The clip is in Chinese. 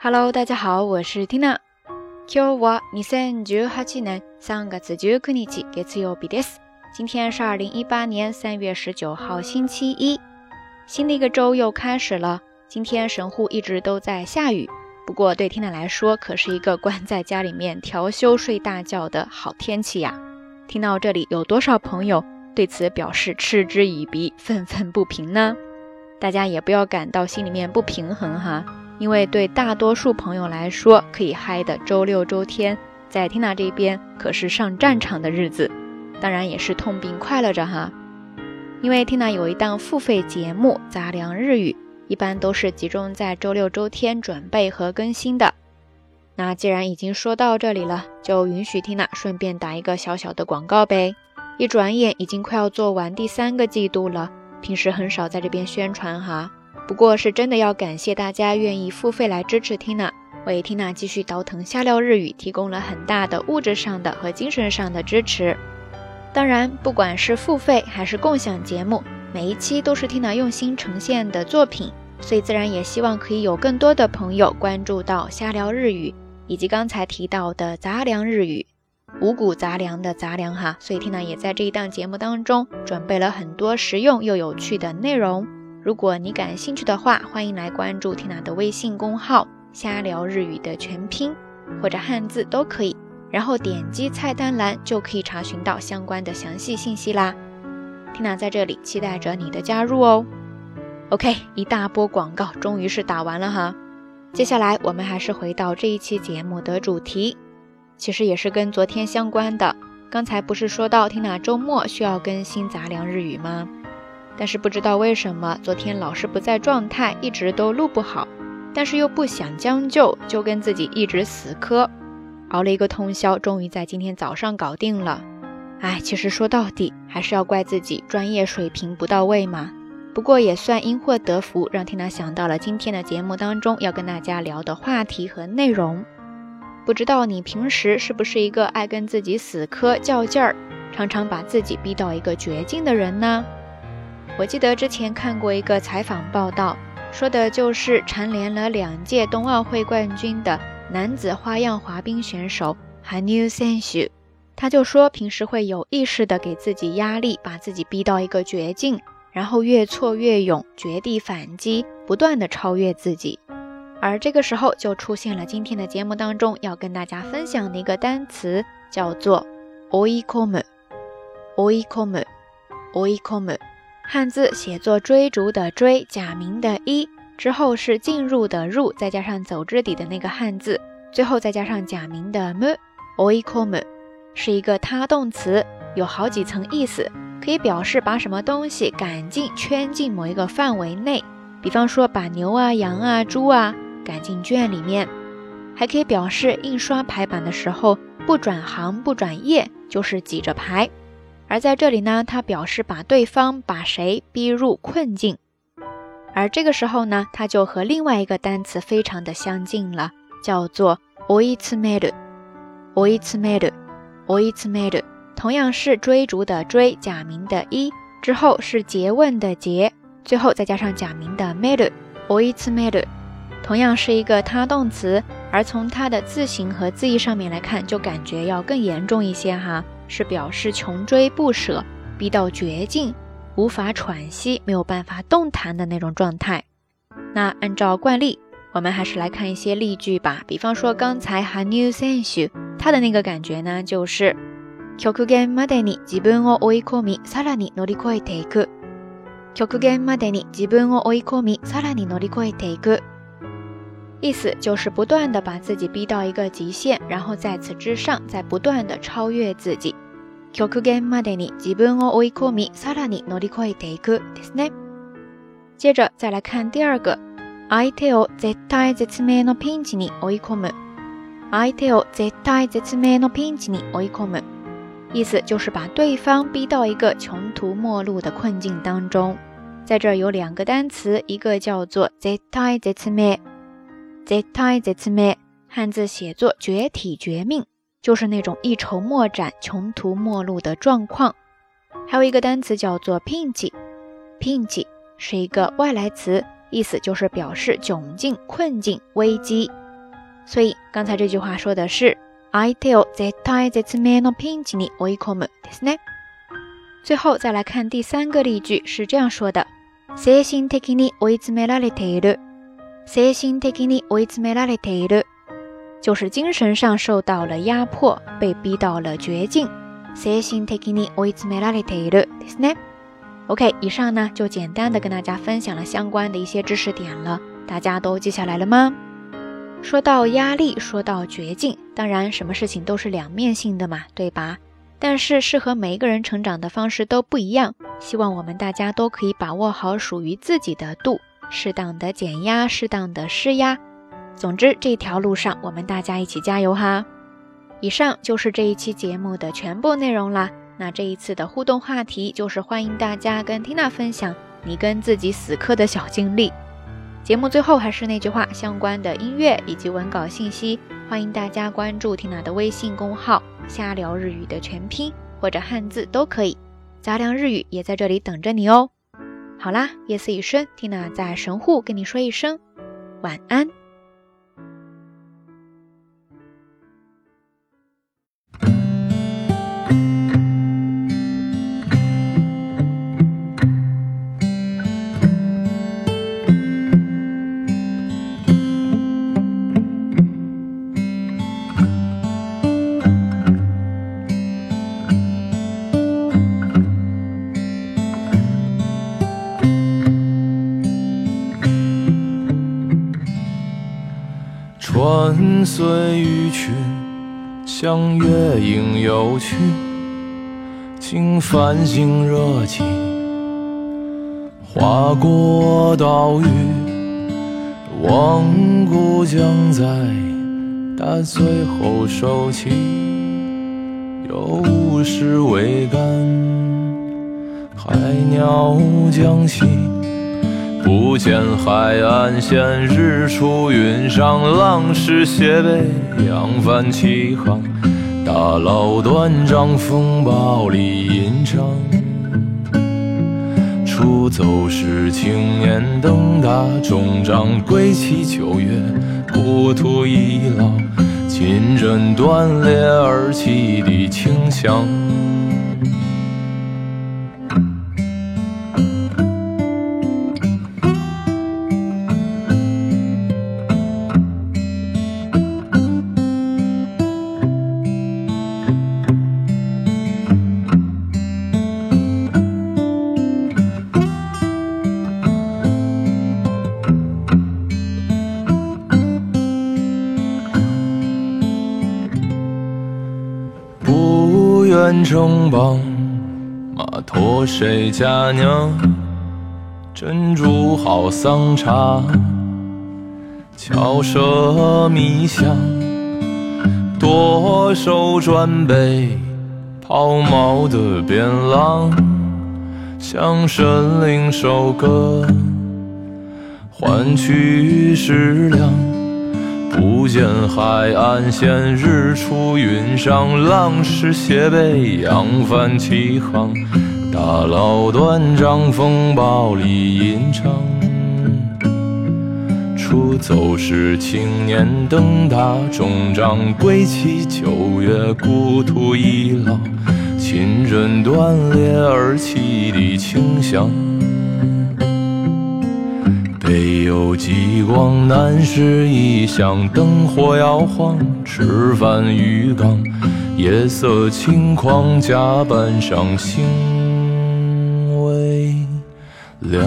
Hello，大家好，我是 Tina。今日は二千十八年三月十九日月曜日です。今天是二零一八年三月十九号星期一，新的一个周又开始了。今天神户一直都在下雨，不过对 Tina 来说可是一个关在家里面调休睡大觉的好天气呀。听到这里，有多少朋友对此表示嗤之以鼻、愤愤不平呢？大家也不要感到心里面不平衡哈。 因为对大多数朋友来说，可以嗨的周六周天，在 Tina 这边可是上战场的日子，当然也是痛并快乐着哈。因为 Tina 有一档付费节目《杂粮日语》，一般都是集中在周六周天准备和更新的。那既然已经说到这里了，就允许 Tina 顺便打一个小小的广告呗。一转眼已经快要做完第三个季度了，平时很少在这边宣传哈。不过是真的要感谢大家愿意付费来支持 Tina，为 Tina 继续倒腾下料日语提供了很大的物质上的和精神上的支持。当然，不管是付费还是共享节目，每一期都是 Tina 用心呈现的作品，所以自然也希望可以有更多的朋友关注到下料日语以及刚才提到的杂粮日语，五谷杂粮的杂粮哈。所以 Tina 也在这一档节目当中准备了很多实用又有趣的内容。如果你感兴趣的话，欢迎来关注缇娜的微信公号“瞎聊日语”的全拼或者汉字都可以，然后点击菜单栏就可以查询到相关的详细信息啦。缇娜在这里期待着你的加入哦。OK，一大波广告终于是打完了哈，接下来我们还是回到这一期节目的主题，其实也是跟昨天相关的。刚才不是说到缇娜周末需要更新杂粮日语吗？但是不知道为什么，昨天老是不在状态，一直都录不好。但是又不想将就，就跟自己一直死磕，熬了一个通宵，终于在今天早上搞定了。哎，其实说到底，还是要怪自己专业水平不到位嘛。不过也算因祸得福，让缇娜想到了今天的节目当中要跟大家聊的话题和内容。不知道你平时是不是一个爱跟自己死磕较劲儿，常常把自己逼到一个绝境的人呢？我记得之前看过一个采访报道，说的就是蝉联了两届冬奥会冠军的男子花样滑冰选手 Hanyu Shenshu。他就说，平时会有意识的给自己压力，把自己逼到一个绝境，然后越挫越勇，绝地反击，不断的超越自己。而这个时候就出现了今天的节目当中要跟大家分享的一个单词，叫做 oikomu，oikomu，oikomu。汉字写作追逐的追，假名的一，之后是进入的入，再加上走之底的那个汉字，最后再加上假名的 mu，oikomu，是一个他动词，有好几层意思，可以表示把什么东西赶进、圈进某一个范围内，比方说把牛啊、羊啊、猪啊赶进圈里面，还可以表示印刷排版的时候不转行、不转页，就是挤着排。而在这里呢，他表示把对方把谁逼入困境，而这个时候呢，他就和另外一个单词非常的相近了，叫做 oitsmeru，oitsmeru，oitsmeru，同样是追逐的追，假名的一之后是诘问的诘，最后再加上假名的 meru，oitsmeru，同样是一个他动词，而从它的字形和字义上面来看，就感觉要更严重一些哈。是表示穷追不舍，逼到绝境，无法喘息，没有办法动弹的那种状态。那按照惯例，我们还是来看一些例句吧。比方说刚才 Hanu Senshi 他的那个感觉呢，就是極限までに自分を追い込み、さらに乗り越えていく。極限までに自分を追い込み、さらに乗り越えていく。 意思就是不断的把自己逼到一个极限，然后在此之上再不断的超越自己。極限までに自分を追い込み、さらに乗り越えていくですね。接着再来看第二个，相手を絶対絶命のピンチに追い込む。相手を絶対絶命のピンチに追い込む。意思就是把对方逼到一个穷途末路的困境当中。在这儿有两个单词，一个叫做絶対絶命。 絶対絶命，汉字写作绝体绝命，就是那种一筹莫展、穷途末路的状况。还有一个单词叫做ピンチ，ピンチ是一个外来词，意思就是表示窘境、困境、危机。 所以刚才这句话说的是相手を絶対絶命のピンチに追い込むですね。最后再来看第三个例句，是这样说的：精神的に追い詰められている。 精神的に追い詰められている，就是精神上受到了压迫，被逼到了绝境。精神的に追い詰められているですね。OK，以上呢就简单的跟大家分享了相关的一些知识点了，大家都记下来了吗？说到压力，说到绝境，当然什么事情都是两面性的嘛，对吧？但是适合每一个人成长的方式都不一样，希望我们大家都可以把握好属于自己的度， 适当的减压，适当的施压。总之，这条路上我们大家一起加油哈！以上就是这一期节目的全部内容啦。那这一次的互动话题就是欢迎大家跟缇娜分享你跟自己死磕的小经历。节目最后还是那句话，相关的音乐以及文稿信息，欢迎大家关注缇娜的微信公号“瞎聊日语”的全拼或者汉字都可以。杂粮日语也在这里等着你哦。好啦，夜色已深，缇娜在神户跟你说一声晚安。穿岁雨去，向月影游去，请繁星热起，划过岛屿，望故将在大醉后收起，有时未干，海鸟将息。不见海岸线，日出云上，浪势斜背，扬帆起航。大佬断掌，风暴里吟唱。出走时，青年登大终章，归期九月，故土已老，琴针断裂而起的清香。远城邦，马驮谁家娘？珍珠好桑茶，巧舌迷香。多手转背，抛锚的边浪，向神灵收割，换取食粮。不见海岸线，日出云上，浪势斜背，扬帆起航。大佬断掌，风暴里吟唱。出走时，青年登大终章，归期九月，故土已老，琴人断裂而起的清香。没有极光，南是异乡，灯火摇晃，吃饭鱼缸，夜色轻狂，甲板上星微亮。